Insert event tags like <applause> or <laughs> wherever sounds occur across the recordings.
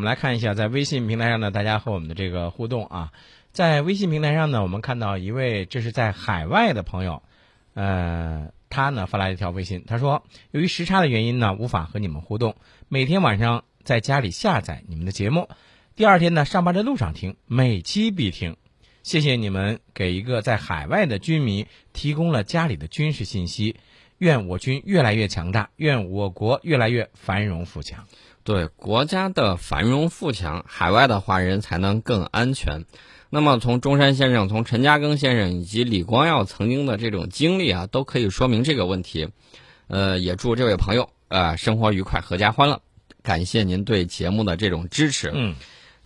我们来看一下，在微信平台上呢，大家和我们的这个互动啊，在微信平台上呢，我们看到一位这是在海外的朋友，呃，他呢发来一条微信，他说，由于时差的原因呢，无法和你们互动，每天晚上在家里下载你们的节目，第二天呢上班的路上听，每期必听。谢谢你们给一个在海外的军迷提供了家里的军事信息。愿我军越来越强大，愿我国越来越繁荣富强。对国家的繁荣富强，海外的华人才能更安全。那么，从中山先生、从陈嘉庚先生以及李光耀曾经的这种经历啊，都可以说明这个问题。呃，也祝这位朋友啊生活愉快，阖家欢乐。感谢您对节目的这种支持。嗯，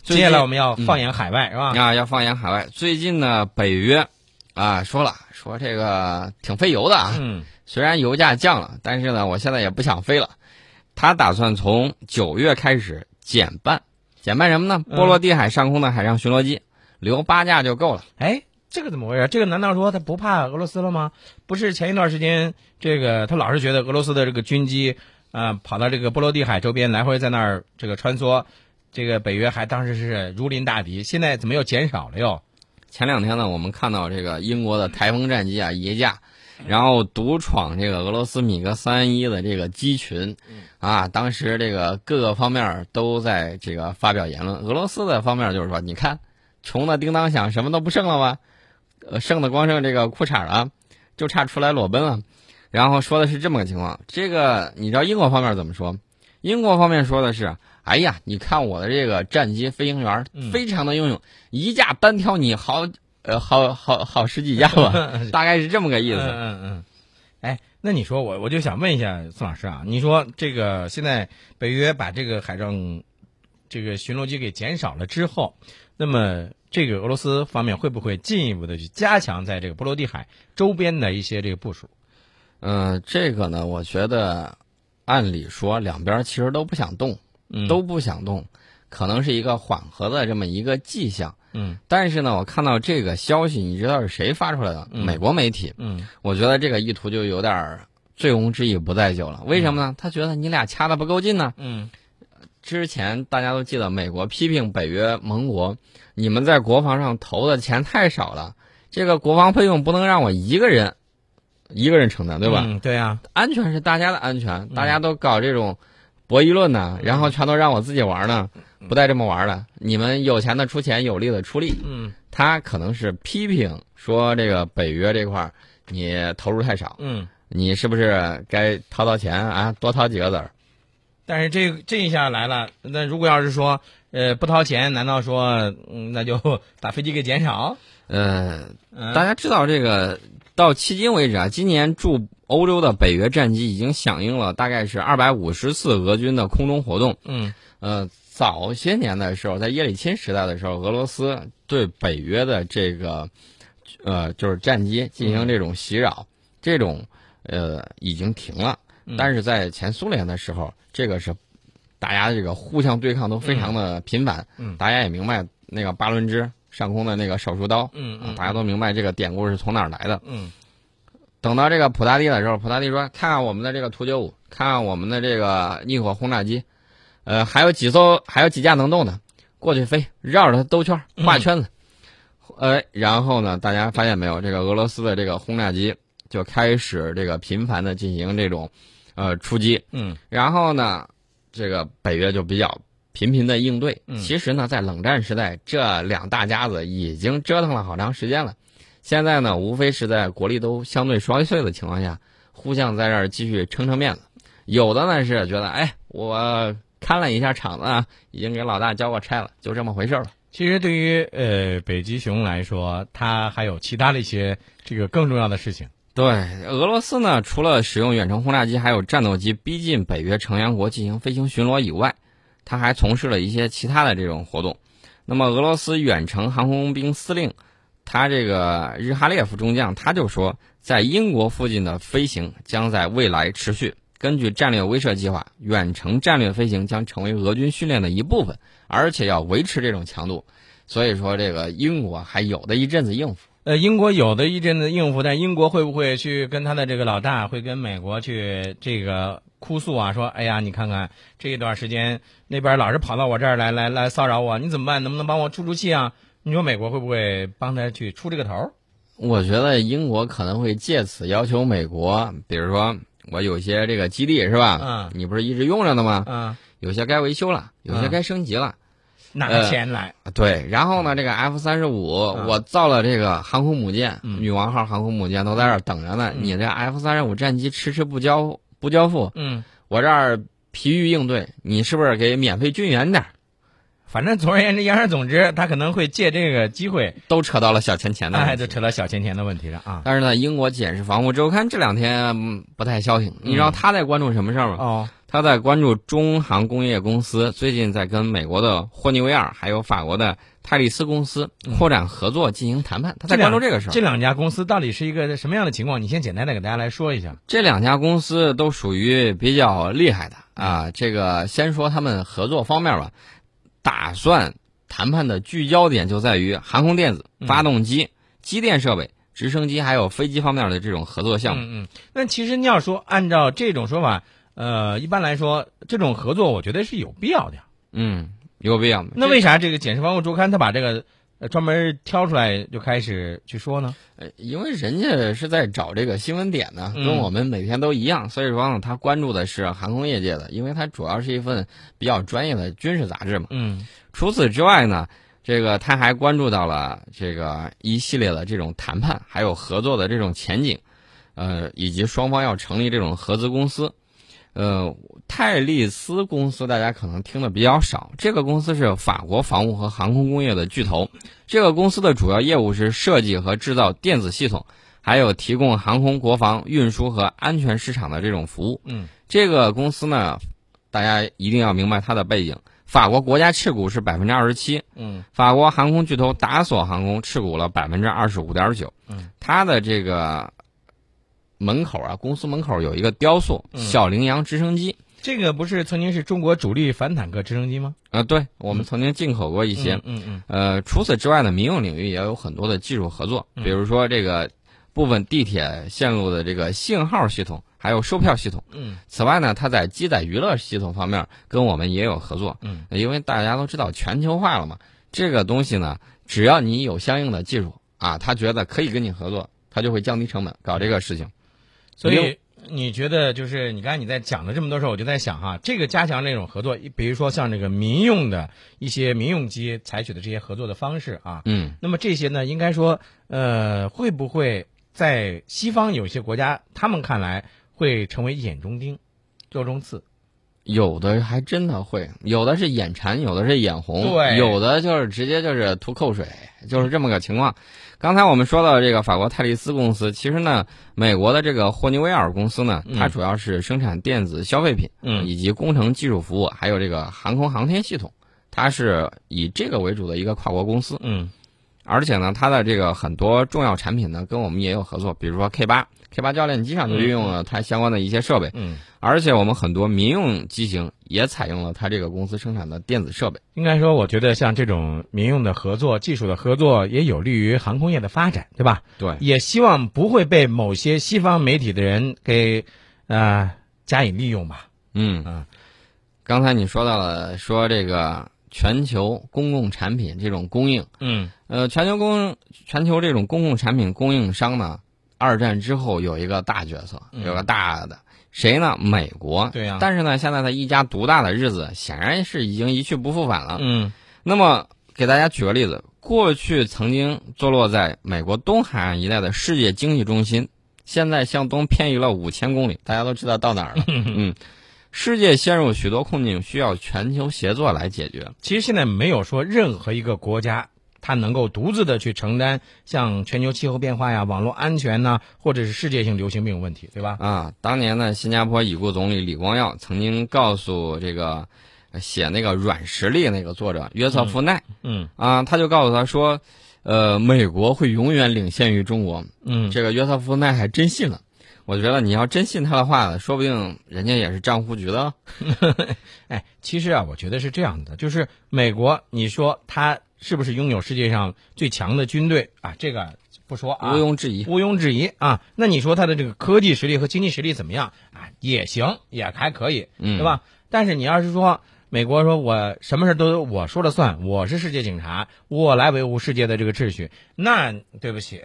接下来我们要放眼海外，是吧？啊，要放眼海外。最近呢，北约啊说了，说这个挺费油的啊。嗯。虽然油价降了，但是呢，我现在也不想飞了。他打算从九月开始减半，减半什么呢？波罗的海上空的海上巡逻机留八架就够了。哎，这个怎么回事？这个难道说他不怕俄罗斯了吗？不是前一段时间，这个他老是觉得俄罗斯的这个军机啊跑到这个波罗的海周边来回在那儿这个穿梭，这个北约还当时是如临大敌。现在怎么又减少了又？前两天呢，我们看到这个英国的台风战机啊一架。然后独闯这个俄罗斯米格三一的这个机群，啊，当时这个各个方面都在这个发表言论。俄罗斯的方面就是说，你看，穷的叮当响，什么都不剩了吗？呃，剩的光剩这个裤衩了，就差出来裸奔了。然后说的是这么个情况。这个你知道英国方面怎么说？英国方面说的是，哎呀，你看我的这个战机飞行员非常的英勇，一架单挑你好。呃，好好好十几架吧，<laughs> 大概是这么个意思。嗯嗯，哎，那你说我我就想问一下宋老师啊，你说这个现在北约把这个海上这个巡逻机给减少了之后，那么这个俄罗斯方面会不会进一步的去加强在这个波罗的海周边的一些这个部署？嗯，这个呢，我觉得按理说两边其实都不想动，都不想动，可能是一个缓和的这么一个迹象。嗯，但是呢，我看到这个消息，你知道是谁发出来的？美国媒体。嗯，我觉得这个意图就有点醉翁之意不在酒了。为什么呢？他觉得你俩掐的不够近呢。嗯，之前大家都记得，美国批评北约盟国，你们在国防上投的钱太少了，这个国防费用不能让我一个人一个人承担，对吧？嗯，对呀，安全是大家的安全，大家都搞这种博弈论呢，然后全都让我自己玩呢。不带这么玩的，你们有钱的出钱，有力的出力。嗯，他可能是批评说这个北约这块儿你投入太少。嗯，你是不是该掏掏钱啊？多掏几个子儿？但是这这一下来了，那如果要是说呃不掏钱，难道说嗯那就 <laughs> 把飞机给减少？呃，大家知道这个到迄今为止啊，今年驻欧洲的北约战机已经响应了大概是二百五十次俄军的空中活动。嗯，呃。早些年的时候，在叶利钦时代的时候，俄罗斯对北约的这个，呃，就是战机进行这种袭扰，这种呃已经停了。但是在前苏联的时候，这个是大家这个互相对抗都非常的频繁。嗯，大家也明白那个巴伦支上空的那个手术刀。嗯嗯，大家都明白这个典故是从哪儿来的。嗯，等到这个普大帝的时候，普大帝说：“看看我们的这个图九五，看看我们的这个逆火轰炸机。”呃，还有几艘，还有几架能动的，过去飞，绕着它兜圈画圈子，呃，然后呢，大家发现没有，这个俄罗斯的这个轰炸机就开始这个频繁的进行这种，呃，出击，嗯，然后呢，这个北约就比较频频的应对。其实呢，在冷战时代，这两大家子已经折腾了好长时间了，现在呢，无非是在国力都相对衰退的情况下，互相在这儿继续撑撑面子，有的呢是觉得，哎，我。看了一下厂子啊，已经给老大交过差了，就这么回事了。其实对于呃北极熊来说，它还有其他的一些这个更重要的事情。对，俄罗斯呢，除了使用远程轰炸机还有战斗机逼近北约成员国进行飞行巡逻以外，他还从事了一些其他的这种活动。那么，俄罗斯远程航空兵司令，他这个日哈列夫中将他就说，在英国附近的飞行将在未来持续。根据战略威慑计划，远程战略飞行将成为俄军训练的一部分，而且要维持这种强度。所以说，这个英国还有的一阵子应付。呃，英国有的一阵子应付，但英国会不会去跟他的这个老大，会跟美国去这个哭诉啊，说：“哎呀，你看看这一段时间那边老是跑到我这儿来来来骚扰我，你怎么办？能不能帮我出出气啊？”你说美国会不会帮他去出这个头？我觉得英国可能会借此要求美国，比如说我有些这个基地是吧？嗯，你不是一直用着呢吗？嗯，有些该维修了，有些该升级了。拿钱来，对，然后呢，这个 F 三十五，我造了这个航空母舰，女王号航空母舰都在这儿等着呢。你这 F 三十五战机迟迟不交不交付，嗯，我这儿疲于应对，你是不是给免费军援点？反正总而言之，言而总之，他可能会借这个机会，都扯到了小钱钱的，哎，就扯到小钱钱的问题上啊。但是呢，英国检视防务周刊这两天不太消停，你知道他在关注什么事儿吗？哦。他在关注中航工业公司最近在跟美国的霍尼韦尔还有法国的泰利斯公司扩展合作进行谈判。他在关注这个事儿。这两家公司到底是一个什么样的情况？你先简单的给大家来说一下。这两家公司都属于比较厉害的啊。这个先说他们合作方面吧，打算谈判的聚焦点就在于航空电子、发动机、机电设备、直升机还有飞机方面的这种合作项目。嗯嗯。那其实你要说按照这种说法。呃，一般来说，这种合作我觉得是有必要的。嗯，有必要。那为啥这个《简氏防务周刊》他把这个专门挑出来就开始去说呢？呃，因为人家是在找这个新闻点呢，跟我们每天都一样，所以说呢，他关注的是航空业界的，因为它主要是一份比较专业的军事杂志嘛。嗯。除此之外呢，这个他还关注到了这个一系列的这种谈判，还有合作的这种前景，呃，以及双方要成立这种合资公司。呃，泰利斯公司大家可能听的比较少。这个公司是法国防务和航空工业的巨头。这个公司的主要业务是设计和制造电子系统，还有提供航空、国防、运输和安全市场的这种服务。嗯，这个公司呢，大家一定要明白它的背景。法国国家持股是百分之二十七。嗯，法国航空巨头达索航空持股了百分之二十五点九。嗯，它的这个。门口啊，公司门口有一个雕塑小羚羊直升机，这个不是曾经是中国主力反坦克直升机吗？啊，对，我们曾经进口过一些。嗯嗯。呃，除此之外呢，民用领域也有很多的技术合作，比如说这个部分地铁线路的这个信号系统，还有售票系统。嗯。此外呢，它在机载娱乐系统方面跟我们也有合作。嗯。因为大家都知道全球化了嘛，这个东西呢，只要你有相应的技术啊，他觉得可以跟你合作，他就会降低成本搞这个事情。所以你觉得就是你刚才你在讲了这么多时候，我就在想哈，这个加强这种合作，比如说像这个民用的一些民用机采取的这些合作的方式啊，嗯，那么这些呢，应该说呃，会不会在西方有些国家他们看来会成为眼中钉、肉中刺？有的还真的会，有的是眼馋，有的是眼红，对，有的就是直接就是吐口水，就是这么个情况。刚才我们说到这个法国泰利斯公司，其实呢，美国的这个霍尼韦尔公司呢，它主要是生产电子消费品，嗯，以及工程技术服务，还有这个航空航天系统，它是以这个为主的一个跨国公司，嗯，而且呢，它的这个很多重要产品呢，跟我们也有合作，比如说 K 八。K 八教练机上就运用了它相关的一些设备，嗯，而且我们很多民用机型也采用了它这个公司生产的电子设备。应该说，我觉得像这种民用的合作、技术的合作，也有利于航空业的发展，对吧？对，也希望不会被某些西方媒体的人给呃加以利用吧。嗯嗯，刚才你说到了说这个全球公共产品这种供应，嗯，呃，全球公全球这种公共产品供应商呢？二战之后有一个大角色，有个大的谁呢？美国。对呀。但是呢，现在他一家独大的日子显然是已经一去不复返了。嗯。那么给大家举个例子，过去曾经坐落在美国东海岸一带的世界经济中心，现在向东偏移了五千公里。大家都知道到哪儿了？<laughs> 嗯。世界陷入许多困境，需要全球协作来解决。其实现在没有说任何一个国家。它能够独自的去承担像全球气候变化呀、网络安全呐，或者是世界性流行病问题，对吧？啊，当年呢，新加坡已故总理李光耀曾经告诉这个写那个《软实力》那个作者约瑟夫奈，嗯啊，他就告诉他说，呃，美国会永远领先于中国。嗯，这个约瑟夫奈还真信了。我觉得你要真信他的话，说不定人家也是账户局的。<laughs> 哎，其实啊，我觉得是这样的，就是美国，你说他。是不是拥有世界上最强的军队啊？这个不说啊，毋庸置疑。毋庸置疑啊。那你说他的这个科技实力和经济实力怎么样啊？也行，也还可以，嗯对吧？但是你要是说美国说我什么事都我说了算，我是世界警察，我来维护世界的这个秩序，那对不起，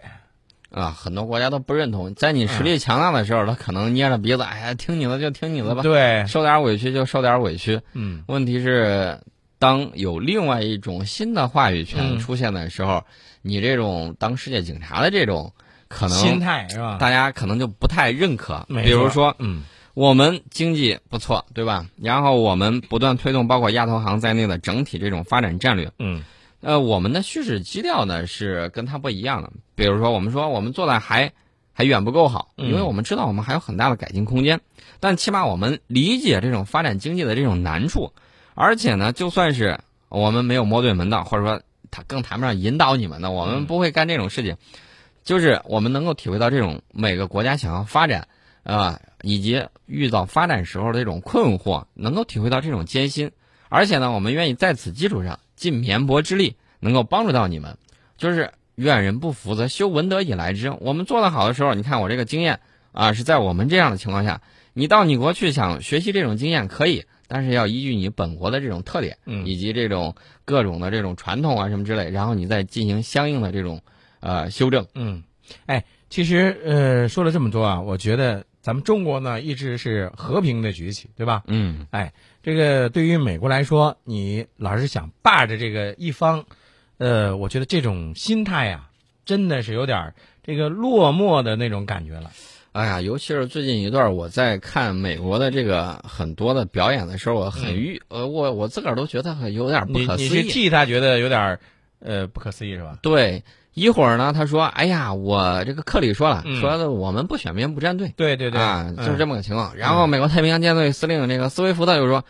啊，很多国家都不认同，在你实力强大的时候，他可能捏着鼻子，哎呀，听你的就听你的吧，对，受点委屈就受点委屈。嗯问题是，当有另外一种新的话语权嗯出现的时候，你这种当世界警察的这种可能心，态是吧？大家可能就不太认可。比如说，嗯我们经济不错，对吧？然后我们不断推动包括亚投行在内的整体这种发展战略。嗯呃，我们的叙事基调呢是跟它不一样的。比如说，我们说我们做的还还远不够好，嗯因为我们知道我们还有很大的改进空间。但起码我们理解这种发展经济的这种难处，而且呢，就算是我们没有摸对门道，或者说他更谈不上引导你们的，我们嗯不会干这种事情。就是我们能够体会到这种每个国家想要发展，啊、以及遇到发展时候的这种困惑，能够体会到这种艰辛。而且呢，我们愿意在此基础上尽绵薄之力，能够帮助到你们。就是愿人不服，则修文德以来之。我们做得好的时候，你看我这个经验啊，是在我们这样的情况下，你到你国去想学习这种经验可以，但是要依据你本国的这种特点，嗯以及这种各种的这种传统啊什么之类，然后你再进行相应的这种呃修正。嗯，哎，其实呃说了这么多啊，我觉得咱们中国呢一直是和平的崛起，对吧？嗯哎，这个对于美国来说，你老是想霸着这个一方，呃，我觉得这种心态呀、真的是有点儿这个落寞的那种感觉了。哎呀，尤其是最近一段，我在看美国的这个很多的表演的时候，我很郁，呃，我我自个儿都觉得很有点不你你是可思议。替他觉得有点儿呃不可思议是吧？对，一会儿呢，他说：“哎呀，我这个克里说了，嗯说的我们不选边不站队对对对，啊，就是这么么个情况。然后美国太平洋舰队司令那个斯威夫特就说：“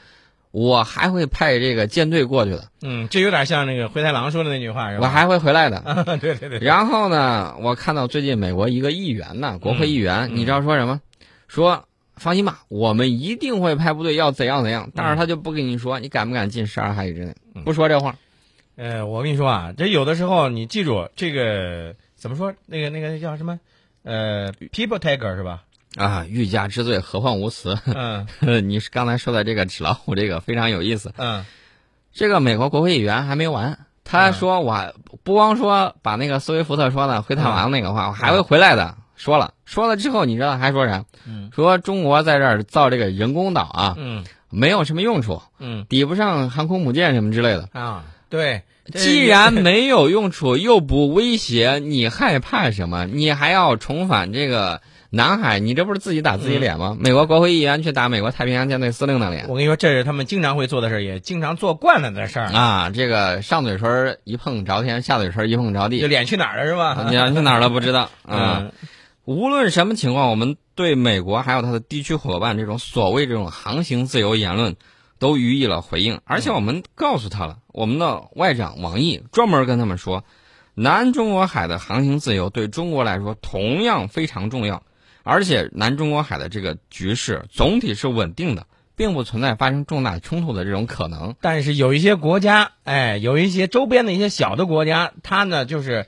我还会派这个舰队过去的，嗯，这有点像那个灰太狼说的那句话是吧？我还会回来的。<laughs> ”对对对，然后呢，我看到最近美国一个议员呢，国会议员，嗯你知道说什么？说放心吧，我们一定会派部队，要怎样怎样。但是他就不跟你说，你敢不敢进十二海里之内，嗯不说这话。呃，我跟你说啊，这有的时候你记住这个怎么说？那个那个叫什么？呃，people taker 是吧？啊，欲加之罪，何患无辞？嗯 <laughs> 你是刚才说的这个纸老虎，这个非常有意思。嗯这个美国国会议员还没完，他说我不光说把那个斯威夫特说的灰太狼那个话，我还会回来的。说了，说了之后，你知道还说啥？嗯说中国在这儿造这个人工岛啊，嗯没有什么用处，嗯抵不上航空母舰什么之类的。啊，对，既然没有用处，<laughs> 又不威胁，你害怕什么？你还要重返这个南海？你这不是自己打自己脸吗？美国国会议员去打美国太平洋舰队司令的脸我跟你说，这是他们经常会做的事儿，也经常做惯了的事儿。啊！这个上嘴唇一碰着天，下嘴唇一碰着这地，脸去哪儿了是吧？<laughs> 脸去哪儿了不知道 <laughs> 啊！嗯无论什么情况，我们对美国还有它的地区伙伴这种所谓这种航行自由言论，都予以了回应，而且我们告诉他了，我们的外长王毅专门跟他们说，南中国海的航行自由对中国来说同样非常重要，而且南中国海的这个局势总体是稳定的，并不存在发生重大冲突的这种可能。但是有一些国家，哎，有一些周边的一些小的国家，他呢就是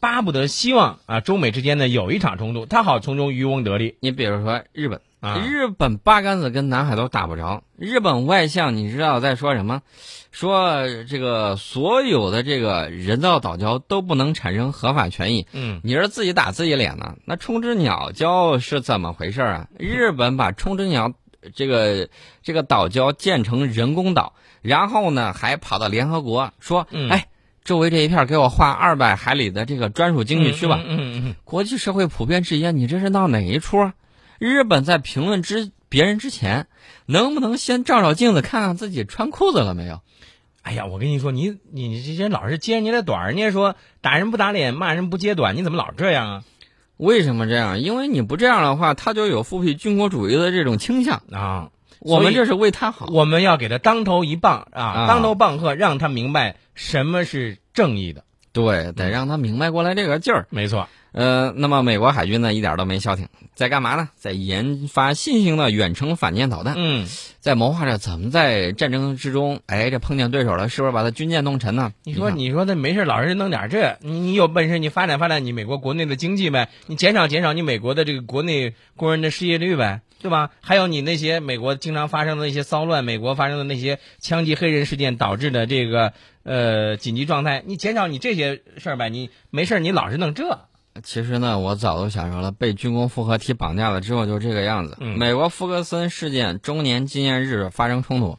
巴不得希望啊，中美之间呢有一场冲突，他好从中渔翁得利你比如说日本。啊。日本八竿子跟南海都打不着。日本外相你知道在说什么？说这个所有的这个人造岛礁都不能产生合法权益。嗯你是自己打自己脸呢？那冲之鸟礁是怎么回事啊？日本把冲之鸟这个这个岛礁建成人工岛，然后呢还跑到联合国说，嗯哎，周围这一片给我划二百海里的这个专属经济区吧。嗯嗯嗯国际社会普遍质疑，你这是闹哪一出啊？日本在评论之别人之前，能不能先照照镜子，看看自己穿裤子了没有？哎呀，我跟你说，你你你这些老是揭人家的短，人家说打人不打脸，骂人不揭短，你怎么老这样啊？为什么这样？因为你不这样的话，他就有复辟军国主义的这种倾向。啊，我们这是为他好。我们要给他当头一棒啊，啊当头棒喝，让他明白什么是正义的。对，得让他明白过来这个劲儿。没错，呃，那么美国海军呢，一点都没消停，在干嘛呢？在研发新型的远程反舰导弹，嗯，在谋划着怎么在战争之中，哎，这碰见对手了，是不是把他军舰弄沉呢？你说你说他没事老是弄点这，你你有本事你发展发展你美国国内的经济呗，你减少减少你美国的这个国内工人的失业率呗，对吧？还有你那些美国经常发生的那些骚乱，美国发生的那些枪击黑人事件导致的这个呃紧急状态，你减少你这些事儿呗，你没事儿你老是弄这，其实呢，我早都想说了，被军工复合体绑架了之后就这个样子。嗯美国福克森事件周年纪念日发生冲突，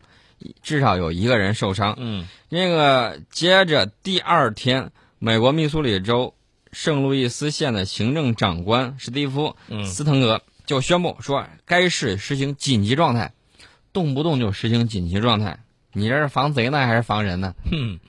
至少有一个人受伤。嗯那个接着第二天，美国密苏里州圣路易斯县的行政长官史蒂夫嗯·斯滕格就宣布说，该市实行紧急状态，动不动就实行紧急状态。你这是防贼呢，还是防人呢？哼。